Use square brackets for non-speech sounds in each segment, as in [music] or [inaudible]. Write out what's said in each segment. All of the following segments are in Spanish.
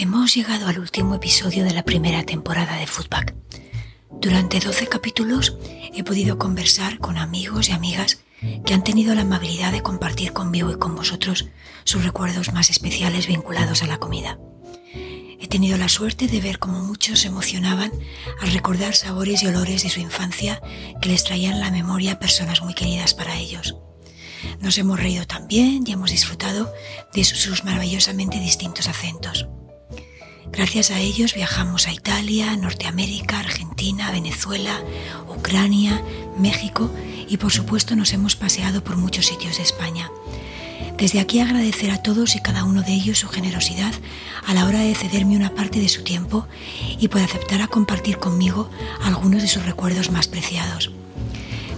Hemos llegado al último episodio de la primera temporada de Footback. Durante 12 capítulos he podido conversar con amigos y amigas que han tenido la amabilidad de compartir conmigo y con vosotros sus recuerdos más especiales vinculados a la comida. He tenido la suerte de ver cómo muchos se emocionaban al recordar sabores y olores de su infancia que les traían la memoria personas muy queridas para ellos. Nos hemos reído también y hemos disfrutado de sus maravillosamente distintos acentos. Gracias a ellos viajamos a Italia, Norteamérica, Argentina, Venezuela, Ucrania, México y por supuesto nos hemos paseado por muchos sitios de España. Desde aquí agradecer a todos y cada uno de ellos su generosidad a la hora de cederme una parte de su tiempo y por aceptar a compartir conmigo algunos de sus recuerdos más preciados.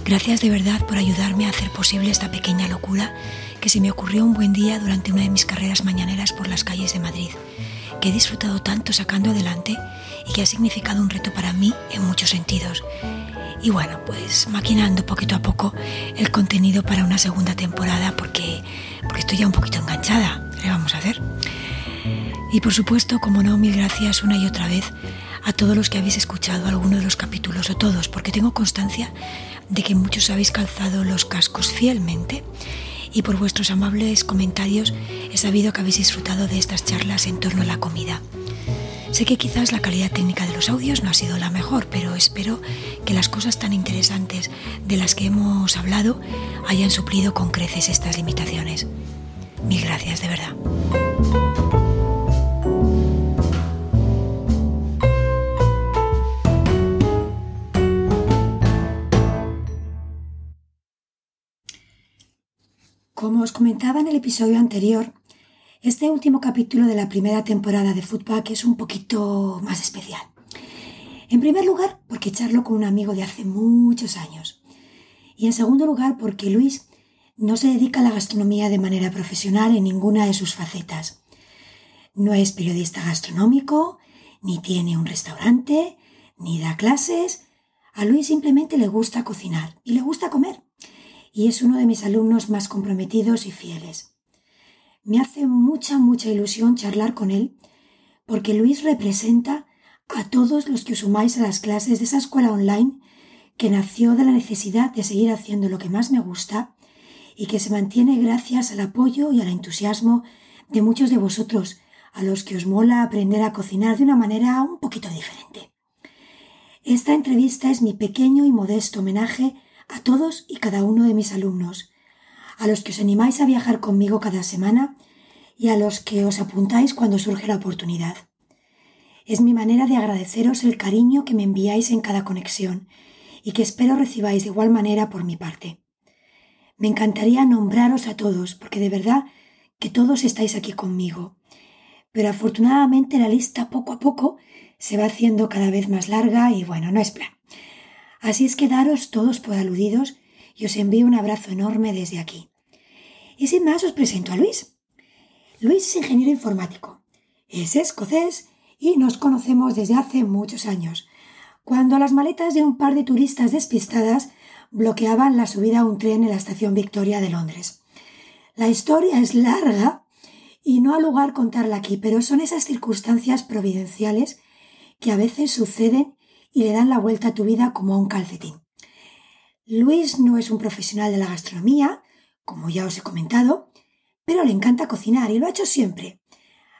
Gracias de verdad por ayudarme a hacer posible esta pequeña locura que se me ocurrió un buen día durante una de mis carreras mañaneras por las calles de Madrid que he disfrutado tanto sacando adelante y que ha significado un reto para mí en muchos sentidos. Y bueno, pues maquinando poquito a poco el contenido para una segunda temporada porque, porque estoy ya un poquito enganchada. ¿Qué vamos a hacer? Y por supuesto, como no, mil gracias una y otra vez a todos los que habéis escuchado alguno de los capítulos o todos, porque tengo constancia de que muchos habéis calzado los cascos fielmente y por vuestros amables comentarios he sabido que habéis disfrutado de estas charlas en torno a la comida. Sé que quizás la calidad técnica de los audios no ha sido la mejor, pero espero que las cosas tan interesantes de las que hemos hablado hayan suplido con creces estas limitaciones. Mil gracias, de verdad. Como os comentaba en el episodio anterior, este último capítulo de la primera temporada de Footback es un poquito más especial. En primer lugar, porque charlo con un amigo de hace muchos años. Y en segundo lugar, porque Luis no se dedica a la gastronomía de manera profesional en ninguna de sus facetas. No es periodista gastronómico, ni tiene un restaurante, ni da clases. A Luis simplemente le gusta cocinar y le gusta comer y es uno de mis alumnos más comprometidos y fieles. Me hace mucha, mucha ilusión charlar con él porque Luis representa a todos los que os sumáis a las clases de esa escuela online que nació de la necesidad de seguir haciendo lo que más me gusta y que se mantiene gracias al apoyo y al entusiasmo de muchos de vosotros a los que os mola aprender a cocinar de una manera un poquito diferente. Esta entrevista es mi pequeño y modesto homenaje a todos y cada uno de mis alumnos, a los que os animáis a viajar conmigo cada semana y a los que os apuntáis cuando surge la oportunidad. Es mi manera de agradeceros el cariño que me enviáis en cada conexión y que espero recibáis de igual manera por mi parte. Me encantaría nombraros a todos, porque de verdad que todos estáis aquí conmigo. Pero afortunadamente la lista poco a poco se va haciendo cada vez más larga y bueno, no es plan. Así es que daros todos por aludidos y os envío un abrazo enorme desde aquí. Y sin más os presento a Luis. Luis es ingeniero informático, es escocés y nos conocemos desde hace muchos años, cuando las maletas de un par de turistas despistadas bloqueaban la subida a un tren en la estación Victoria de Londres. La historia es larga y no ha lugar contarla aquí, pero son esas circunstancias providenciales que a veces suceden y le dan la vuelta a tu vida como a un calcetín. Luis no es un profesional de la gastronomía, como ya os he comentado, pero le encanta cocinar y lo ha hecho siempre.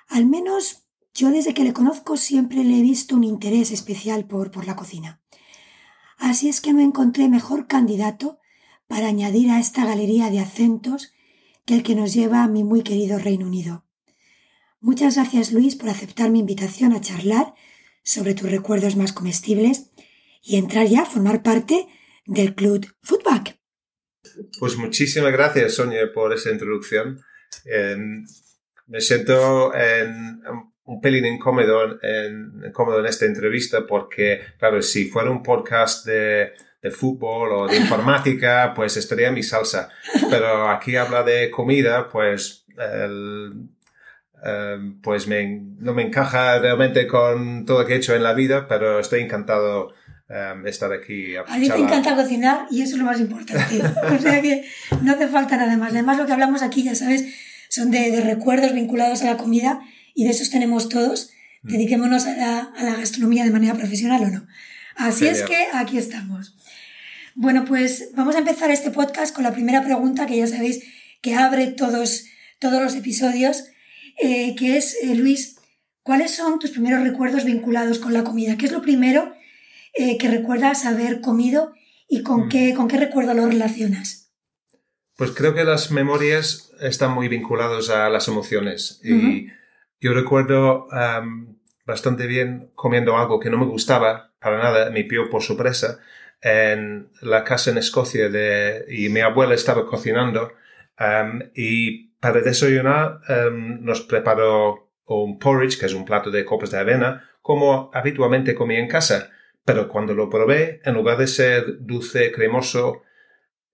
Al menos yo desde que le conozco siempre le he visto un interés especial por, por la cocina. Así es que no encontré mejor candidato para añadir a esta galería de acentos que el que nos lleva a mi muy querido Reino Unido. Muchas gracias Luis por aceptar mi invitación a charlar sobre tus recuerdos más comestibles y entrar ya a formar parte del Club Foodback. Pues muchísimas gracias, Sonia, por esa introducción. me siento en, un pelín incómodo en, incómodo en esta entrevista porque, claro, si fuera un podcast de, de fútbol o de [laughs] informática, pues estaría mi salsa. Pero aquí habla de comida, pues el, Em, pues no me encaja realmente con todo lo que he hecho en la vida, pero estoy encantado um, estar aquí. A, a mí te encanta cocinar y eso es lo más importante. [laughs] o sea que no hace falta nada más. Además, lo que hablamos aquí, ya sabes, son de, recuerdos vinculados a la comida y de esos tenemos todos, mm. dediquémonos a la, a la, gastronomía de manera profesional o no. Así es que aquí estamos. Bueno, pues vamos a empezar este podcast con la primera pregunta que ya sabéis que abre todos, todos los episodios, eh, que es, eh, Luis, ¿cuáles son tus primeros recuerdos vinculados con la comida? ¿Qué es lo primero eh, que recuerdas haber comido y con, mm. qué, con qué recuerdo lo relacionas? Pues creo que las memorias están muy vinculadas a las emociones. Y yo recuerdo bastante bien comiendo algo que no me gustaba para nada, me pilló por sorpresa, en la casa en Escocia de, y mi abuela estaba cocinando y para desayunar nos preparó un porridge, que es un plato de copas de avena, como habitualmente comía en casa. Pero cuando lo probé, en lugar de ser dulce, cremoso,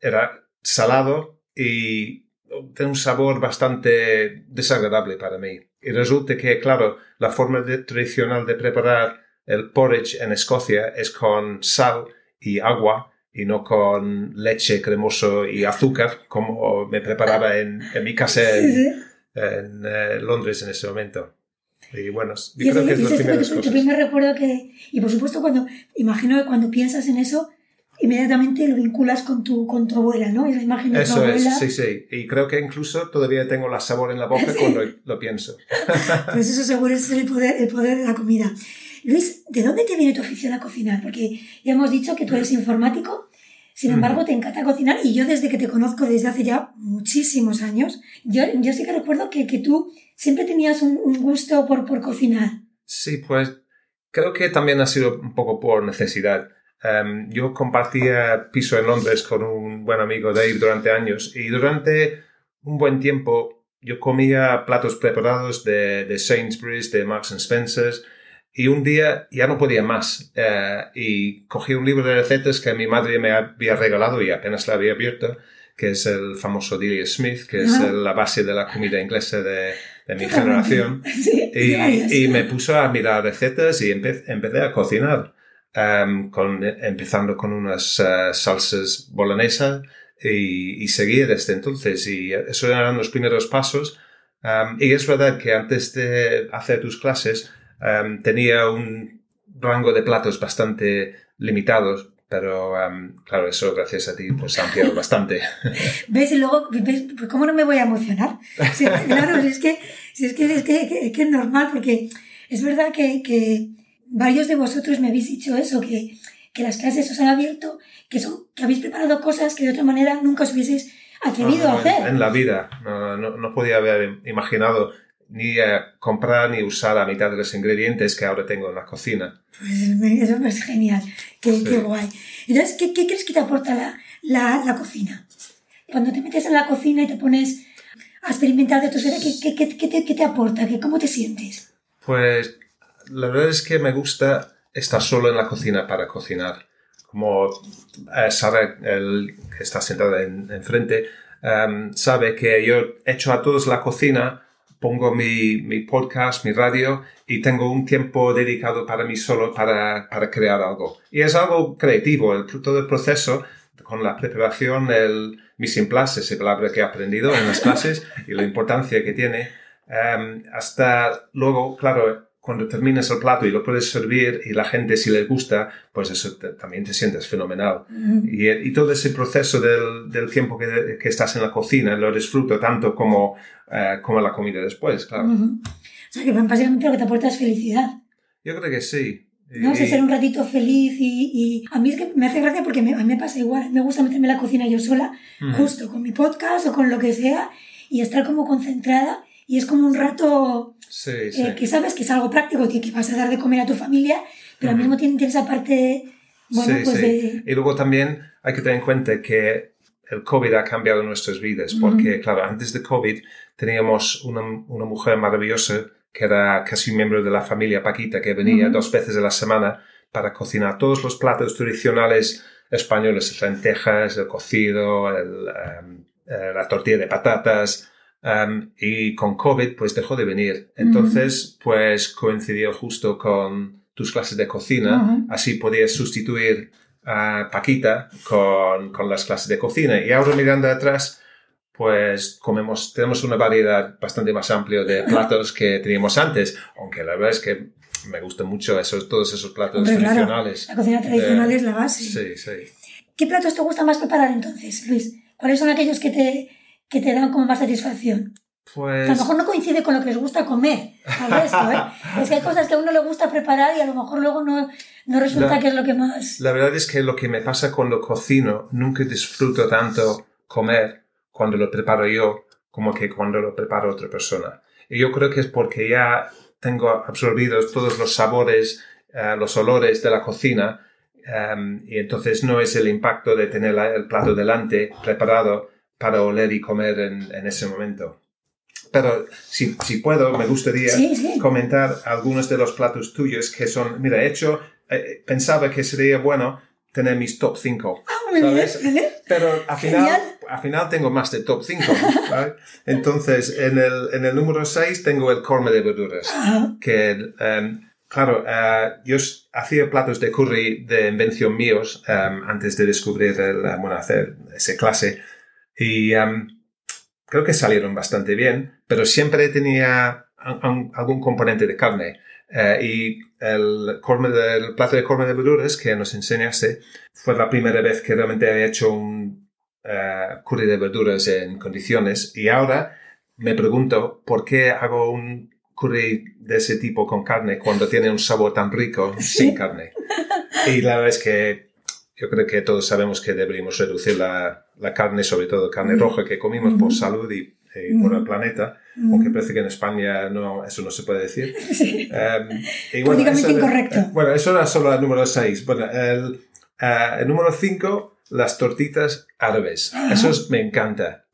era salado y de un sabor bastante desagradable para mí. Y resulta que, claro, la forma tradicional de preparar el porridge en Escocia es con sal y agua y no con leche cremoso y azúcar como me preparaba en, en mi casa en, eh, Londres en ese momento. Y bueno, yo creo que es lo primero Tu primer recuerdo que... Y por supuesto cuando... Imagino que cuando piensas en eso, inmediatamente lo vinculas con tu, con tu abuela, ¿no? Es la imagen de Eso tu abuela. es, sí, sí. Y creo que incluso todavía tengo la sabor en la boca [laughs] cuando lo pienso. pues eso seguro es el poder, el poder de la comida. Luis, ¿de dónde te viene tu afición a cocinar? Porque ya hemos dicho que tú eres informático, sin embargo, te encanta cocinar y yo desde que te conozco desde hace ya muchísimos años, yo, yo sí que recuerdo que, que tú siempre tenías un, gusto por, por, cocinar. Sí, pues creo que también ha sido un poco por necesidad. Em, yo compartía piso en Londres con un buen amigo Dave durante años y durante un buen tiempo yo comía platos preparados de, de Sainsbury's, de Marks Spencer's y un día ya no podía más eh, y cogí un libro de recetas que mi madre me había regalado y apenas la había abierto, que es el famoso Delia Smith, que es la base de la comida inglesa de, mi generación. [laughs] y, me puso a mirar recetas y empecé a cocinar, em, con, empezando con unas uh, salsas bolonesas y, y, seguí desde entonces. Y esos eran los primeros pasos. Um, y es verdad que antes de hacer tus clases, Em, tenía un rango de platos bastante limitados, pero em, claro, eso gracias a ti pues ha ampliado [laughs] bastante. ¿Ves? Y luego, ¿ves? Pues ¿cómo no me voy a emocionar? claro, es que, es, que, es, que, es normal, porque es verdad que, que, varios de vosotros me habéis dicho eso, que, que las clases os han abierto, que, son, que habéis preparado cosas que de otra manera nunca os hubieseis atrevido a hacer. En, la vida, no, no, no podía haber imaginado ni comprar ni usar la mitad de los ingredientes que ahora tengo en la cocina. Pues eso es genial, qué, qué guay. Entonces, ¿qué, ¿qué, crees que te aporta la, la, la, cocina? Cuando te metes en la cocina y te pones a experimentar de tu vida, ¿qué, qué, qué, te, qué te aporta? ¿Qué, ¿Cómo te sientes? Pues la verdad es que me gusta estar solo en la cocina para cocinar. Como eh, sabe el que está sentado enfrente, en em, sabe que yo echo a todos la cocina pongo mi, mi, podcast, mi radio y tengo un tiempo dedicado para mí solo para, para crear algo. Y es algo creativo, el, todo el proceso con la preparación, el mise en place, esa palabra que he aprendido en las clases y la importancia que tiene, em, hasta luego, claro, cuando terminas el plato y lo puedes servir y la gente si les gusta, pues eso también te sientes fenomenal. y, y, todo ese proceso del, del tiempo que, que, estás en la cocina lo disfruto tanto como, uh, como la comida después, claro. O sea, que básicamente lo que te aporta es felicidad. Yo creo que sí. No, sé, ser un ratito feliz y, y, a mí es que me hace gracia porque me, a mí me pasa igual. Me gusta meterme en la cocina yo sola, justo con mi podcast o con lo que sea y estar como concentrada y es como un rato eh, que sabes que es algo práctico, que, que, vas a dar de comer a tu familia, pero al mismo tiempo tienes esa parte, bueno, pues de... Y luego también hay que tener en cuenta que el COVID ha cambiado nuestras vidas, porque claro, antes de COVID teníamos una, una, mujer maravillosa que era casi un miembro de la familia Paquita, que venía dos veces a la semana para cocinar todos los platos tradicionales españoles, lentejas, el cocido, el, eh, la tortilla de patatas, y con COVID, pues dejó de venir. Entonces, pues coincidió justo con tus clases de cocina. Así podías sustituir a Paquita con, con, las clases de cocina. Y ahora mirando atrás, pues comemos, tenemos una variedad bastante más amplia de [laughs] platos que teníamos antes, aunque la verdad es que me gustan mucho esos, todos esos platos tradicionales. La cocina tradicional es la base. Sí, sí. ¿Qué platos te gusta más preparar entonces, Luis? ¿Cuáles son aquellos que te, que te dan como más satisfacción? Pues... A lo mejor no coincide con lo que les gusta comer al resto, ¿eh? [laughs] es que hay cosas que a uno le gusta preparar y a lo mejor luego no, no resulta que es lo que más... La verdad es que lo que me pasa cuando cocino, nunca disfruto tanto comer cuando lo preparo yo como que cuando lo prepara otra persona. Y yo creo que es porque ya tengo absorbidos todos los sabores, eh, los olores de la cocina em, y entonces no es el impacto de tener el plato delante preparado para oler y comer en, en ese momento. Pero si, si, puedo, me gustaría comentar algunos de los platos tuyos que son, mira, he hecho, eh, pensaba que sería bueno tener mis top 5. Ah, ¿sabes? Pero al final, al final tengo más de top 5. Entonces, en el, en el número 6 tengo el corme de verduras. Que, um, claro, uh, yo hacía platos de curry de invención míos um, antes de descubrir el, uh, bueno, hacer esa clase. Y um, creo que salieron bastante bien, pero siempre tenía algún componente de carne. Uh, y el, el plato de corme de verduras que nos enseñaste fue la primera vez que realmente había hecho un uh, curry de verduras en condiciones y ahora me pregunto por qué hago un curry de ese tipo con carne cuando tiene un sabor tan rico [laughs] sin carne. Y la verdad es que yo creo que todos sabemos que deberíamos reducir la, la carne, sobre todo carne roja que comimos por salud y, por el planeta, aunque parece que en España no, eso no se puede decir. [laughs] Um, bueno, eso, incorrecto. bueno, eso era solo el número 6. Bueno, el, uh, el número 5 las tortitas árabes. Eso me encanta.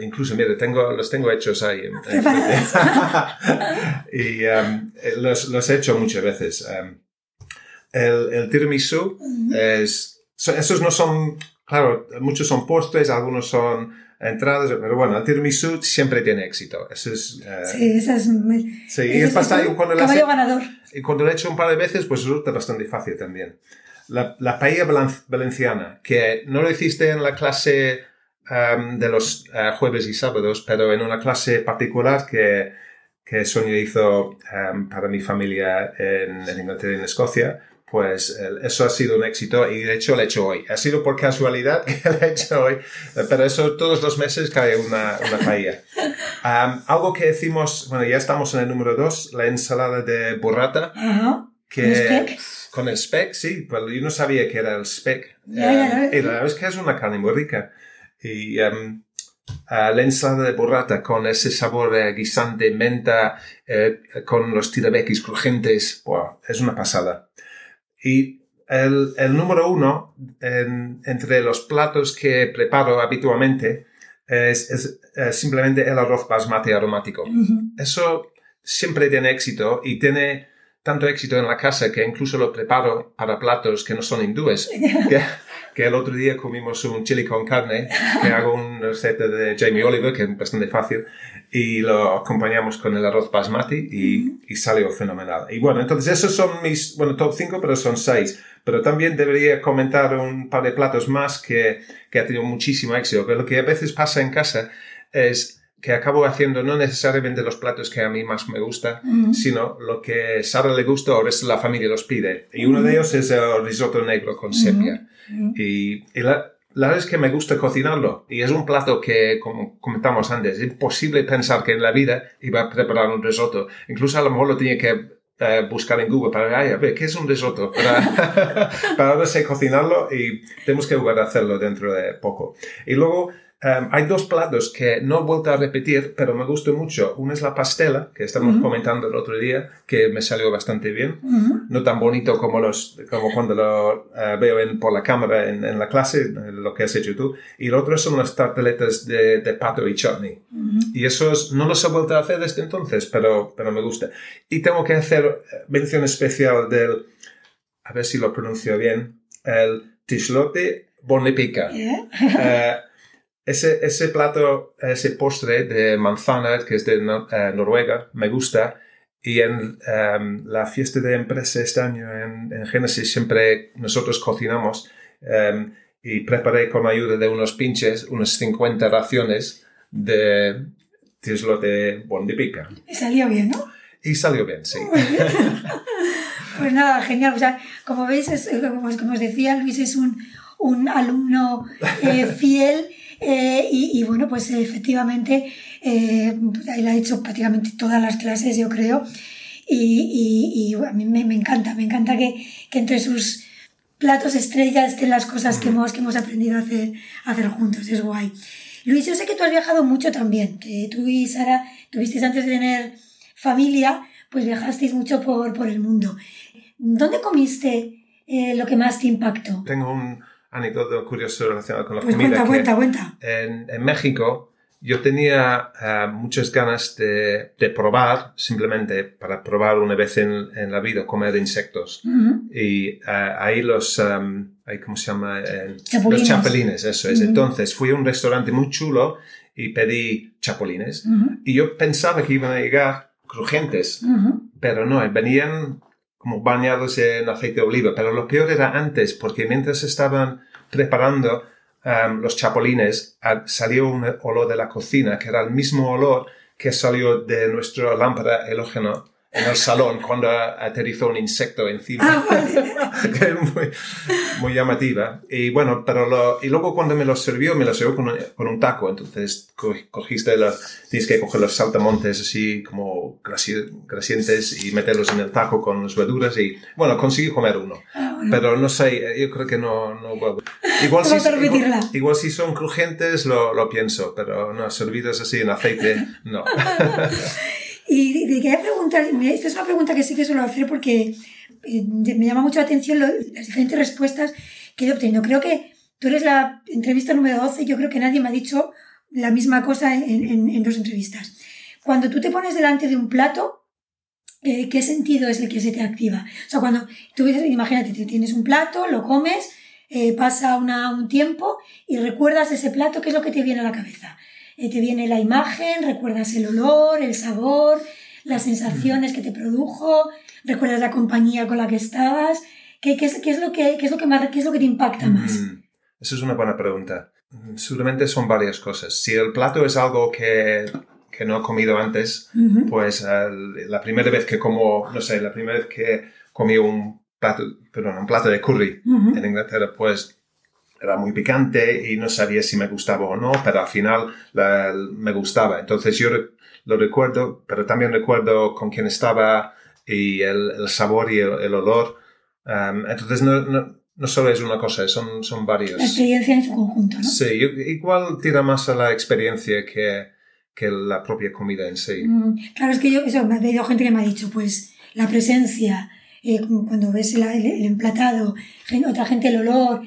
incluso, mire, tengo, los tengo hechos ahí. [laughs] y um, los, los, he hecho muchas veces. Um, el, el, tiramisú es... esos no son... Claro, muchos son postres, algunos son entradas, pero bueno, el tiramisú siempre tiene éxito. Eso es... Uh, sí, eso es... Sí, y es, bastante... Cuando caballo ganador. Y cuando lo he hecho un par de veces, pues resulta bastante fácil también la, la paella valenciana, que no lo hiciste en la clase um, de los uh, jueves y sábados, pero en una clase particular que, que Sonia hizo um, para mi familia en, en, Inglaterra y en Escocia, pues eso ha sido un éxito y de hecho lo he hecho hoy. Ha sido por casualidad [laughs] que lo he hecho hoy, pero eso todos los meses cae una, una. Um, [laughs] algo que decimos, bueno, ya estamos en el número dos, la ensalada de burrata. Que, con el speck, sí, pero yo no sabía que era el speck. Yeah, y la verdad es que es una carne muy rica. Y um, uh, la ensalada de burrata con ese sabor uh, guisante, menta, uh, con los tirabequis crujientes, wow, es una pasada. Y el, el número uno en, entre los platos que preparo habitualmente es, es, es simplemente el arroz basmati aromático. Uh -huh. Eso siempre tiene éxito y tiene tanto éxito en la casa que incluso lo preparo para platos que no son hindúes. [laughs] que, que, el otro día comimos un chili con carne, que [laughs] hago una receta de Jamie Oliver, que es bastante fácil, y lo acompañamos con el arroz basmati y, y salió fenomenal. Y bueno, entonces esos son mis, bueno, top 5, pero son 6. Pero también debería comentar un par de platos más que, que ha tenido muchísimo éxito. Que lo que a veces pasa en casa es que acabo haciendo no necesariamente los platos que a mí más me gusta, sino lo que Sara le gusta o el resto de la familia los pide. Y uno de ellos es el risotto negro con sepia. Y, y la, la verdad es que me gusta cocinarlo. Y es un plato que, como comentamos antes, es imposible pensar que en la vida iba a preparar un risotto. Incluso a lo mejor lo tenía que eh, buscar en Google para ay, a ver qué es un risotto para, [laughs] para ahora sé cocinarlo y tenemos que volver a hacerlo dentro de poco. Y luego Um, hay dos platos que no he vuelto a repetir, pero me gustan mucho. Uno es la pastela, que estamos Uh -huh. comentando el otro día, que me salió bastante bien. Uh -huh. No tan bonito como, los, como cuando lo uh, veo en, por la cámara en, en, la clase, lo que has hecho tú. Y el otro son las tarteletas de, de pato y chutney. Uh -huh. Y esos no los he vuelto a hacer desde entonces, pero, pero me gusta. Y tengo que hacer mención especial del, a ver si lo pronuncio bien, el tislote bonepica. Yeah. Ese, ese plato, ese postre de manzana, que es de uh, Noruega, me gusta. Y en um, la fiesta de empresa este año en, en Génesis siempre nosotros cocinamos um, y preparé con ayuda de unos pinches unas 50 raciones de Tislo de Bondipica. Y salió bien, ¿no? Y salió bien, sí. [laughs] pues nada, genial. O sea, como veis, es, eh, como, como, os decía, Luis es un, un alumno eh, fiel eh, y, y, bueno, pues efectivamente eh, él ha hecho prácticamente todas las clases, yo creo. Y, y, y a mí me, me, encanta, me encanta que, que entre sus platos estrellas estén las cosas que hemos, que hemos aprendido a hacer, a hacer juntos. Es guay. Luis, yo sé que tú has viajado mucho también, que tú y Sara tuvisteis antes de tener familia, pues viajasteis mucho por, por el mundo. ¿Dónde comiste eh, lo que más te impactó? Tengo un anécdota curioso relacionado con la pues comida. Cuenta, cuenta, cuenta. En, en México yo tenía uh, muchas ganas de, de, probar, simplemente para probar una vez en, en la vida, comer insectos. Uh -huh. Y uh, ahí los, um, ahí, ¿cómo se llama? Eh, chapulines. Los chapulines, eso es. Uh -huh. Entonces fui a un restaurante muy chulo y pedí chapulines. Y yo pensaba que iban a llegar crujientes, pero no, venían como bañados en aceite de oliva. Pero lo peor era antes, porque mientras estaban preparando Um, los chapulines, salió un olor de la cocina que era el mismo olor que salió de nuestra lámpara halógeno en el salón cuando aterrizó un insecto encima. Ah, [laughs] muy, muy, llamativa. Y bueno, pero lo, y luego cuando me lo sirvió, me lo sirvió con un, con un taco. Entonces cogiste la, tienes que coger los saltamontes así como grasientes y meterlos en el taco con las verduras y bueno, conseguí comer uno. Ah, bueno. Pero no sé, yo creo que no, no Igual si, igual, igual si son crujientes lo, lo pienso, pero no, servidos así en aceite, no. [laughs] Y te quería preguntar, esta es una pregunta que sí que suelo hacer porque eh, me llama mucho la atención las diferentes respuestas que he obtenido. Creo que tú eres la entrevista número 12 y yo creo que nadie me ha dicho la misma cosa en dos entrevistas. Cuando tú te pones delante de un plato, eh, ¿qué sentido es el que se te activa? O sea, cuando tú imagínate, tienes un plato, lo comes, eh, pasa una, un tiempo y recuerdas ese plato, ¿qué es lo que te viene a la cabeza? Te viene la imagen, recuerdas el olor, el sabor, las sensaciones que te produjo, recuerdas la compañía con la que estabas. ¿Qué, qué, es, qué es, lo que, qué es, lo que más, qué es lo que te impacta más? Mm, Esa es una buena pregunta. Seguramente son varias cosas. Si el plato es algo que, que no he comido antes, Uh -huh. pues uh, la primera vez que como, no sé, la primera vez que comí un plato, perdón, un plato de curry Uh -huh. en Inglaterra, pues era muy picante y no sabía si me gustaba o no, pero al final la, me gustaba. Entonces yo lo recuerdo, pero también recuerdo con quién estaba y el, el sabor y el, el olor. Um, entonces no, no, no, solo es una cosa, son, son varios. La experiencia en su conjunto, ¿no? Sí, igual tira más a la experiencia que, que la propia comida en sí. Mm, claro, es que yo, eso, me ha habido gente que me ha dicho, pues la presencia, eh, cuando ves el, el, el emplatado, otra gente el olor,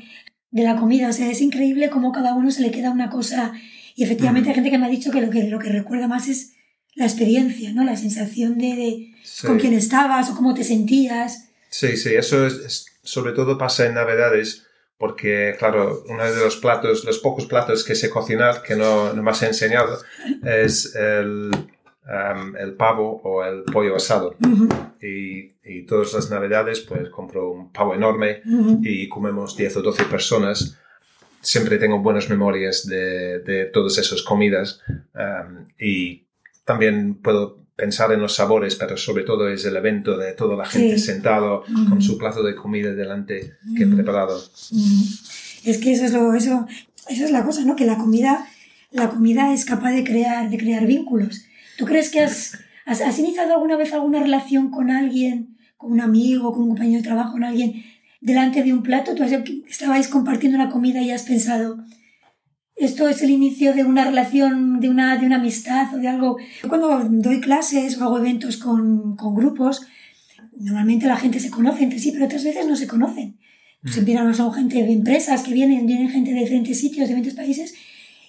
de la comida. O sea, es increíble cómo cada uno se le queda una cosa. Y efectivamente hay gente que me ha dicho que lo que, lo que recuerda más es la experiencia, ¿no? La sensación de, de Sí. con quién estabas o cómo te sentías. Sí, sí, eso es, es- sobre todo pasa en Navidades, porque, claro, uno de los platos, los pocos platos que sé cocinar, que no, no me has enseñado, es el, um, el pavo o el pollo asado. Y, y todas las Navidades, pues compro un pavo enorme y comemos 10 o 12 personas. Siempre tengo buenas memorias de, de todas esas comidas um, y también puedo pensar en los sabores, pero sobre todo es el evento de toda la gente Sí. sentado con su plato de comida delante que he preparado. Mm. Es que eso es lo, eso, eso es la cosa, ¿no? Que la comida, la comida es capaz de crear, de crear vínculos. ¿Tú crees que has, has, has iniciado alguna vez alguna relación con alguien, con un amigo, con un compañero de trabajo, con alguien, delante de un plato? Tú has, estabais compartiendo una comida y has pensado, esto es el inicio de una relación, de una, de una amistad o de algo. Yo cuando doy clases o hago eventos con, con grupos, normalmente la gente se conoce entre sí, pero otras veces no se conocen. Pues verano son gente de empresas que vienen, vienen gente de diferentes sitios, de diferentes países,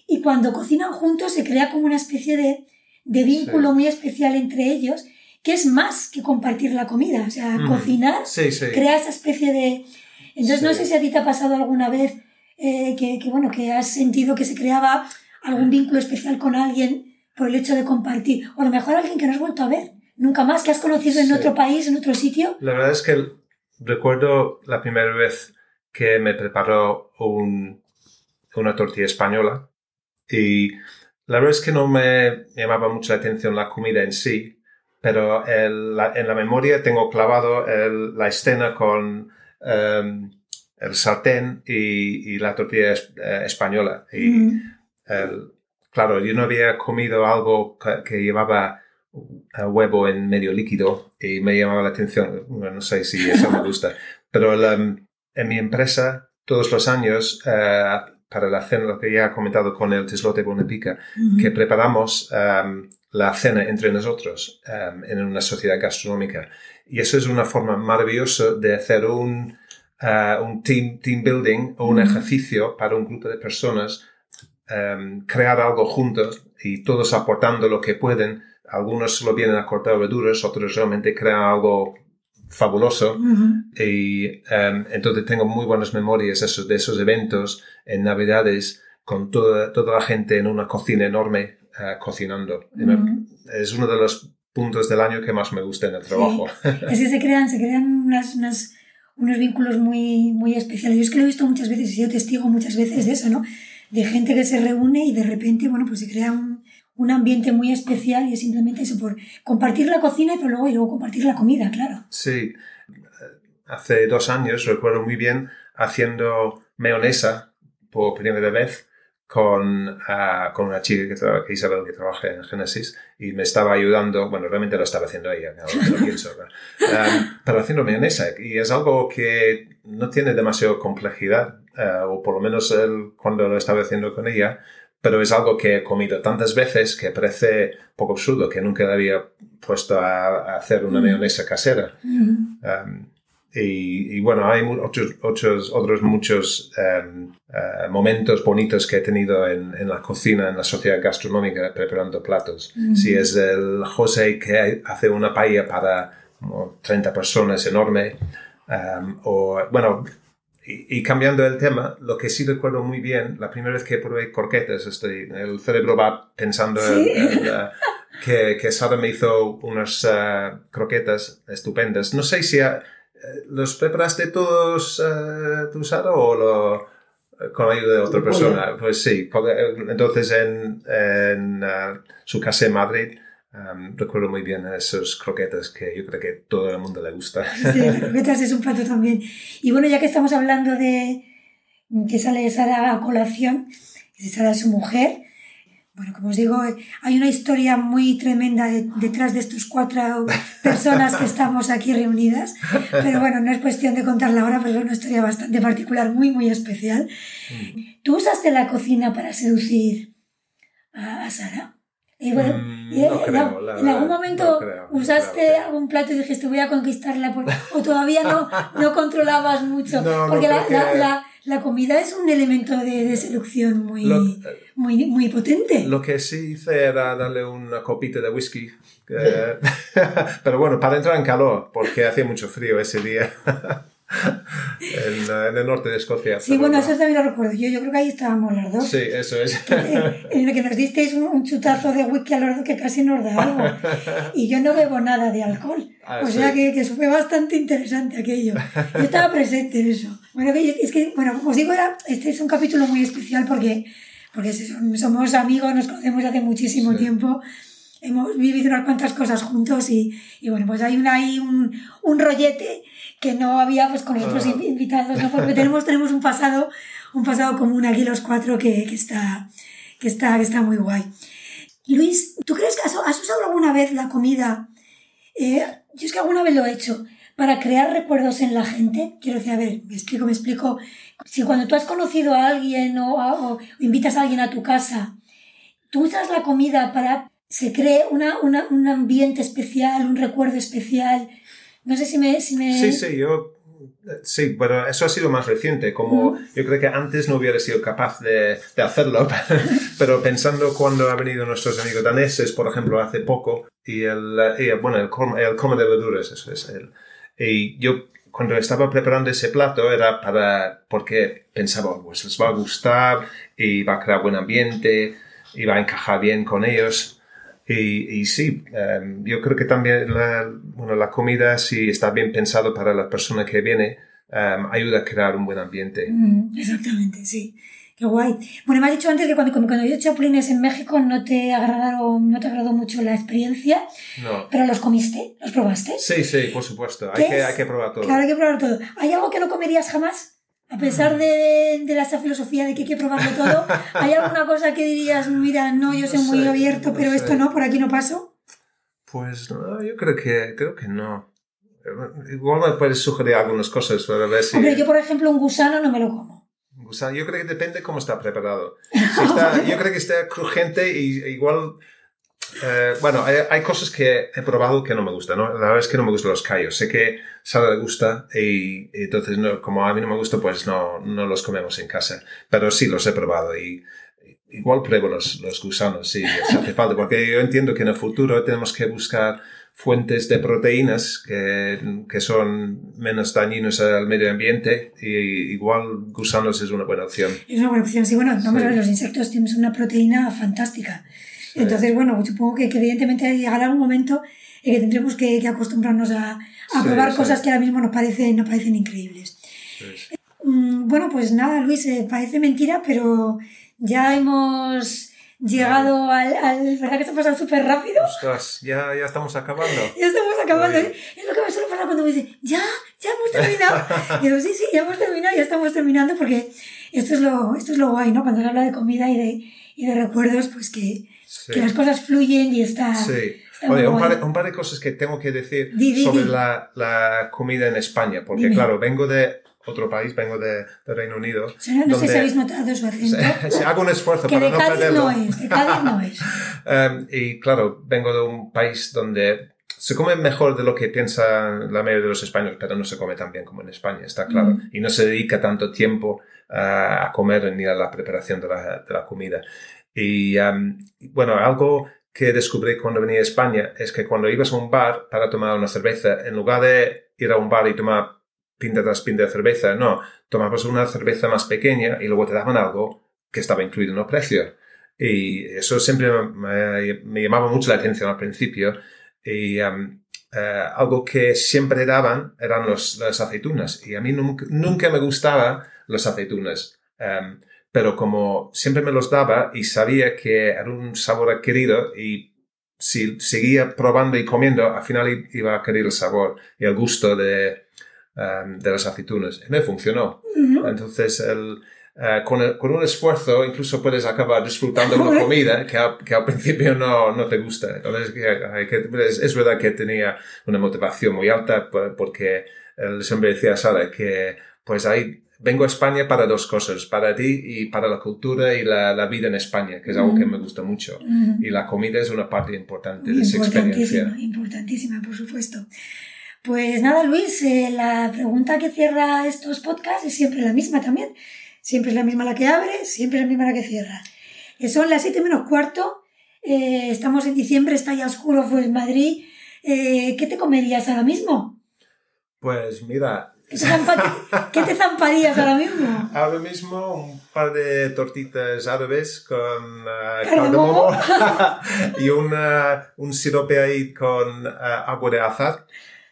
y cuando cocinan juntos se crea como una especie de, de vínculo Sí. muy especial entre ellos, que es más que compartir la comida. O sea, Ujú. cocinar Sí, sí. crea esa especie de... Entonces no sé si a ti te ha pasado alguna vez eh, que, que, bueno, que has sentido que se creaba algún vínculo especial con alguien por el hecho de compartir, o a lo mejor alguien que no has vuelto a ver, nunca más, que has conocido en otro país, en otro sitio. La verdad es que recuerdo la primera vez que me preparó un- una tortilla española y la verdad es que no me llamaba mucho la atención la comida en sí, pero en la memoria tengo clavado la escena con em, el sartén y, la tortilla eh, española. Y, claro, yo no había comido algo que, llevaba huevo en medio líquido y me llamaba la atención. no sé si eso me gusta, [laughs] pero en mi empresa todos los años eh, para la cena, lo que ya he comentado con el Teslote Bonepica, que preparamos um, la cena entre nosotros um, en una sociedad gastronómica. Y eso es una forma maravillosa de hacer un, uh, un team, team building o un ejercicio para un grupo de personas, um, crear algo juntos y todos aportando lo que pueden. Algunos solo vienen a cortar verduras, otros realmente crean algo fabuloso. Y em, entonces tengo muy buenas memorias esos, de esos eventos en Navidades con toda, toda la gente en una cocina enorme eh, cocinando. Es uno de los puntos del año que más me gusta en el trabajo. [laughs] Es que se crean, se crean unas, unos vínculos muy, muy especiales. Yo es que lo he visto muchas veces y yo testigo muchas veces de eso, ¿no? De gente que se reúne y de repente, bueno, pues se crea un, un ambiente muy especial y es simplemente eso, por compartir la cocina y luego, y luego compartir la comida, claro. Sí, hace dos años recuerdo muy bien haciendo mayonesa por primera vez con, ah, con una chica que, que, Isabel que trabaja en Genesis y me estaba ayudando, bueno, realmente lo estaba haciendo ella, pero haciendo mayonesa y es algo que no tiene demasiada complejidad, uh, o por lo menos él, cuando lo estaba haciendo con ella, pero es algo que he comido tantas veces que parece poco absurdo, que nunca le había puesto a, hacer una mm. mayonesa casera. Mm. Um, y, bueno, hay otros, otros, otros muchos um, uh, momentos bonitos que he tenido en, en, la cocina, en la sociedad gastronómica, preparando platos. Mm. Si es el José que hace una paella para como 30 personas enorme, um, o bueno, y, cambiando el tema, lo que sí recuerdo muy bien, la primera vez que probé croquetas, estoy, el cerebro va pensando en, uh, que, que, Sara me hizo unas uh, croquetas estupendas. No sé si uh, los preparaste todos tú, Sara, o lo, con la ayuda de otra persona. Pues sí, entonces en, en su casa en Madrid recuerdo muy bien esos croquetas que yo creo que todo el mundo le gusta. Sí, croquetas es un plato también. Y bueno, ya que estamos hablando de que sale Sara a colación, Sara su mujer, bueno, como os digo, hay una historia muy tremenda detrás de estos cuatro personas que estamos aquí reunidas, pero bueno, no es cuestión de contarla ahora, pero es una historia bastante particular, muy, muy especial. Mm. ¿Tú usaste la cocina para seducir a Sara? Y bueno, mm, en, algún momento usaste algún plato y dijiste voy a conquistarla o todavía no, [laughs] no controlabas mucho. porque la, la, comida es un elemento de, seducción muy, muy, muy potente. Lo que sí hice era darle una copita de whisky. [laughs] pero bueno, para entrar en calor, porque hacía mucho frío ese día. [laughs] en, el norte de Escocia. Sí, bueno, eso también lo recuerdo. Yo, yo creo que ahí estábamos las dos. Sí, eso es. [laughs] en el que nos disteis un, chutazo de whisky a los dos que casi nos da algo. [laughs] Y yo no bebo nada de alcohol. Ah, o sea que, que, eso fue bastante interesante aquello. Yo estaba presente en eso. Bueno, es que, bueno, como os digo, era, este es un capítulo muy especial porque, porque somos amigos, nos conocemos hace muchísimo tiempo hemos vivido unas cuantas cosas juntos y, y bueno, pues hay una, ahí un, un rollete que no había pues con los otros ah. invitados, ¿no? porque tenemos, tenemos un pasado, un pasado común aquí los cuatro que, que, está, que, está, que está muy guay. Luis, ¿tú crees que has, usado alguna vez la comida? Eh, yo es que alguna vez lo he hecho para crear recuerdos en la gente. Quiero decir, a ver, me explico, me explico. Si cuando tú has conocido a alguien o, o, invitas a alguien a tu casa, tú usas la comida para se cree una, una, un ambiente especial, un recuerdo especial, no sé si me... Si me... Sí, sí, yo... Sí, pero eso ha sido más reciente, como yo creo que antes no hubiera sido capaz de, de hacerlo, [laughs] pero pensando cuando han venido nuestros amigos daneses, por ejemplo, hace poco, y el, bueno, el, el come de verduras, eso es el... Y yo cuando estaba preparando ese plato era para, porque pensaba, pues les va a gustar y va a crear buen ambiente y va a encajar bien con ellos. Y, y sí, em, yo creo que también la, bueno, la comida, si está bien pensado para la persona que viene, em, ayuda a crear un buen ambiente. Mm, exactamente, sí. Qué guay. Bueno, me has dicho antes que cuando, cuando yo chapulines en México no te agradaron, no te agradó mucho la experiencia. No. Pero los comiste, los probaste. Sí, sí, por supuesto. Hay que, hay que probar todo. Claro, hay que probar todo. ¿Hay algo que no comerías jamás? A pesar de, de esa filosofía de que hay que probarlo todo, [laughs] ¿hay alguna cosa que dirías, mira, no, yo soy No muy sé, abierto, no pero sé. esto no, por aquí no paso? Pues no, yo creo que, creo que no. Igual me puedes sugerir algunas cosas para ver si... Hombre, yo por ejemplo un gusano no me lo como. gusano, yo creo que depende cómo está preparado. [laughs] Si está- yo creo que está crujiente y igual... eh, bueno, hay, hay cosas que he probado que no me gustan, ¿no? La verdad es que no me gustan los callos. Sé que Sara le gusta y, y entonces no- como a mí no me gusta, pues no, no los comemos en casa. Pero sí los he probado y igual pruebo los, los gusanos, sí, si hace falta, porque yo entiendo que en el futuro tenemos que buscar fuentes de proteínas que, que son menos dañinos al medio ambiente y igual gusanos es una buena opción. Es una buena opción. Sí, bueno, vamos Sí. a ver, los insectos tienen una proteína fantástica. Entonces, bueno, supongo que, que evidentemente llegará un momento en que tendremos que, que acostumbrarnos a, a Sí, probar sí. cosas que ahora mismo nos parecen, nos parecen increíbles. Pues, Mm, Bueno, pues nada, Luis, eh, parece mentira, pero ya hemos llegado al, al- ¿Verdad que se ha pasado súper rápido? ostras, ya, ya estamos acabando. [laughs] Ya estamos acabando. ¿eh? Es lo que me suele pasar cuando me dicen, ya, ya hemos terminado. Y [laughs] digo, sí, sí, ya hemos terminado, ya estamos terminando, porque esto es lo, esto es lo guay, ¿no? Cuando se habla de comida y de, y de recuerdos, pues que, Sí. que las cosas fluyen y está... Sí. está Oye, un par, un par de cosas que tengo que decir Di, di, sobre di. la, la comida en España, porque Dime. claro, vengo de otro país, vengo de, de Reino Unido. O sea, no sé donde- si habéis notado su [laughs] acento. Sí, hago un esfuerzo Que para de no Cádiz perderlo. no es, de Cádiz no es. Um, [laughs] y claro, vengo de un país donde se come mejor de lo que piensa la mayoría de los españoles, pero no se come tan bien como en España, está claro. Mm. Y no se dedica tanto tiempo uh, a comer ni a la preparación de la, de la comida. Y um, bueno, algo que descubrí cuando venía a España es que cuando ibas a un bar para tomar una cerveza, en lugar de ir a un bar y tomar pinta tras pinta de cerveza, no, tomabas una cerveza más pequeña y luego te daban algo que estaba incluido en el precio. Y eso siempre me, me llamaba mucho la atención al principio. Y um, eh, algo que siempre daban eran los, las aceitunas. Y a mí nunca, nunca me gustaba las aceitunas. Um, pero como siempre me los daba y sabía que era un sabor adquirido y si seguía probando y comiendo, al final i- iba a querer el sabor y el gusto de, um, de las aceitunas. Y me funcionó. Ujú. Entonces, el, eh, con, el- con un esfuerzo incluso puedes acabar disfrutando una comida que, al- que al principio no, no te gusta. Entonces, que hay que- es, es verdad que tenía una motivación muy alta por- porque siempre decía a Sara que pues ahí vengo a España para dos cosas, para ti y para la cultura y la, la vida en España, que es algo que me gusta mucho. Y la comida es una parte importante de esa experiencia. Importantísima, importantísima, por supuesto. Pues nada, Luis, eh, la pregunta que cierra estos podcasts es siempre la misma también. Siempre es la misma la que abre, siempre es la misma la que cierra. Eh, son las 7 menos cuarto, eh, estamos en diciembre, está ya oscuro, fue en Madrid. Eh, ¿Qué te comerías ahora mismo? Pues mira, ¿Qué te, zamparías ahora mismo? Ahora mismo un par de tortitas árabes con uh, Cardamomo. cardamomo [laughs] y una, un sirope ahí con uh, agua de azar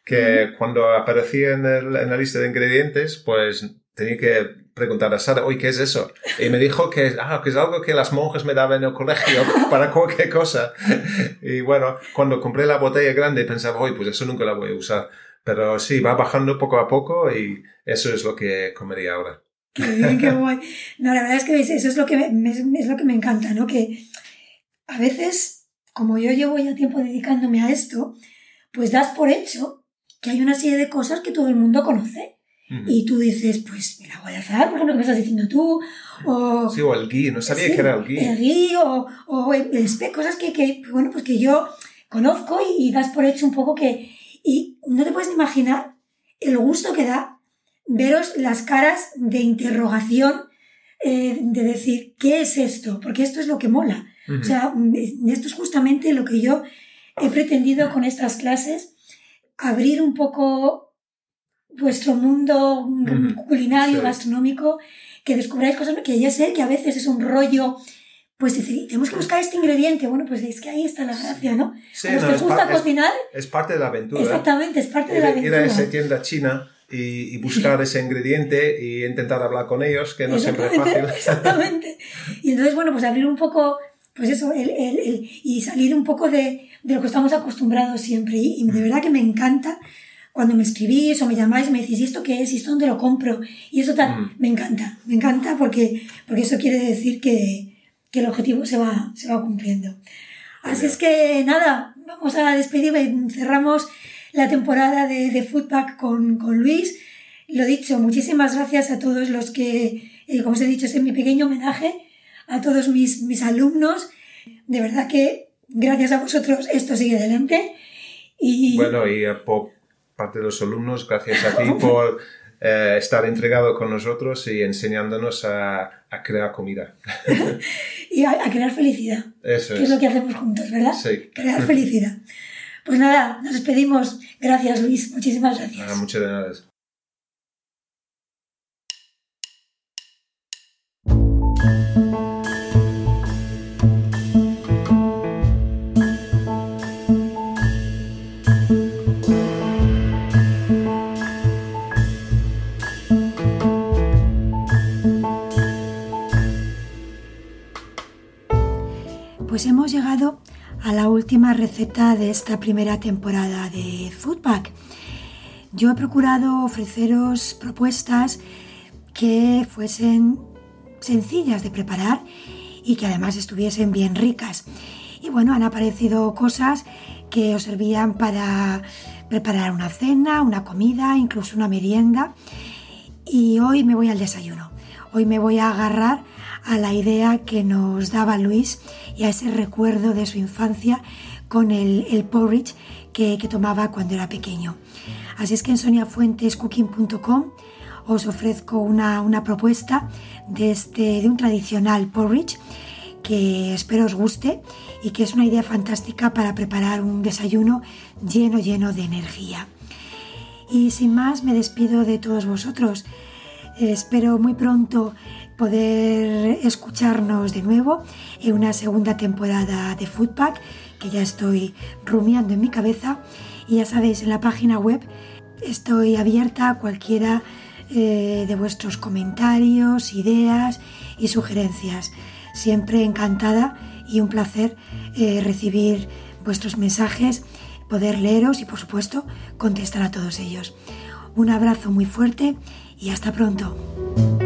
que cuando aparecía en, el- en la lista de ingredientes pues tenía que preguntar a Sara, oye, ¿qué es eso? Y me dijo que, ah, que es algo que las monjas me daban en el colegio [laughs] para cualquier cosa. Y bueno, cuando compré la botella grande pensaba, oye, pues eso nunca la voy a usar. Pero sí, va bajando poco a poco y eso es lo que comería ahora. Qué bien, qué guay. No, la verdad es que eso es lo que me, me- es lo que me encanta, ¿no? Que a veces, como yo llevo ya tiempo dedicándome a esto, pues das por hecho que hay una serie de cosas que todo el mundo conoce. Y tú dices, pues el agua de azar, por ejemplo, que me estás diciendo tú, o... Sí, o el gui, no sabía Sí, que era el gui. El gui o, o el el cosas que, que, bueno, pues que yo conozco y, y das por hecho un poco que... Y no te puedes ni imaginar el gusto que da veros las caras de interrogación, eh, de decir, ¿qué es esto? Porque esto es lo que mola. O sea, mm, esto es justamente lo que yo he pretendido con estas clases, abrir un poco vuestro mundo mm, culinario, sí. gastronómico, que descubráis cosas que ya sé que a veces es un rollo, pues decir, tenemos que buscar este ingrediente, bueno, pues es que ahí está la gracia, ¿no? Sí, a los no, que gusta cocinar, es parte de la aventura. exactamente, es parte de la a- ir a aventura. esa tienda china y, buscar ese ingrediente y intentar hablar con ellos, que no siempre es fácil. [laughs] Exactamente. Y entonces, bueno, pues abrir un poco, pues eso, el, el, y salir un poco de, de, lo que estamos acostumbrados siempre. Y, de verdad que me encanta cuando me escribís o me llamáis y me decís, ¿y esto qué es? ¿Y esto dónde lo compro? Y eso tal, mm. me encanta, me encanta porque, porque eso quiere decir que, que el objetivo se va, se va cumpliendo. Así es que nada, vamos a despedirme, cerramos la temporada de, de Foodpack con, con, Luis. Lo dicho, muchísimas gracias a todos los que, eh, como os he dicho, es mi pequeño homenaje a todos mis, mis alumnos. De verdad que gracias a vosotros esto sigue adelante. Y... Bueno, y por parte de los alumnos, gracias a ti [laughs] por eh, estar entregado con nosotros y enseñándonos a, a crear comida. [laughs] y a, crear felicidad. Eso que es. lo que hacemos juntos, ¿verdad? Sí. Crear [laughs] felicidad. Pues nada, nos despedimos. Gracias, Luis. Muchísimas gracias. Ah, muchas gracias. Última receta de esta primera temporada de Foodpack. Yo he procurado ofreceros propuestas que fuesen sencillas de preparar y que además estuviesen bien ricas. Y bueno, han aparecido cosas que os servían para preparar una cena, una comida, incluso una merienda. Y hoy me voy al desayuno. Hoy me voy a agarrar a la idea que nos daba Luis y a ese recuerdo de su infancia con el, porridge que, tomaba cuando era pequeño. Así es que en soniafuentescooking.com os ofrezco una, propuesta de, este, de un tradicional porridge que espero os guste y que es una idea fantástica para preparar un desayuno lleno, lleno de energía. Y sin más, me despido de todos vosotros. Espero muy pronto poder escucharnos de nuevo en una segunda temporada de Foodpack que ya estoy rumiando en mi cabeza y ya sabéis en la página web estoy abierta a cualquiera eh, de vuestros comentarios, ideas y sugerencias. Siempre encantada y un placer eh, recibir vuestros mensajes, poder leeros y por supuesto contestar a todos ellos. Un abrazo muy fuerte y hasta pronto.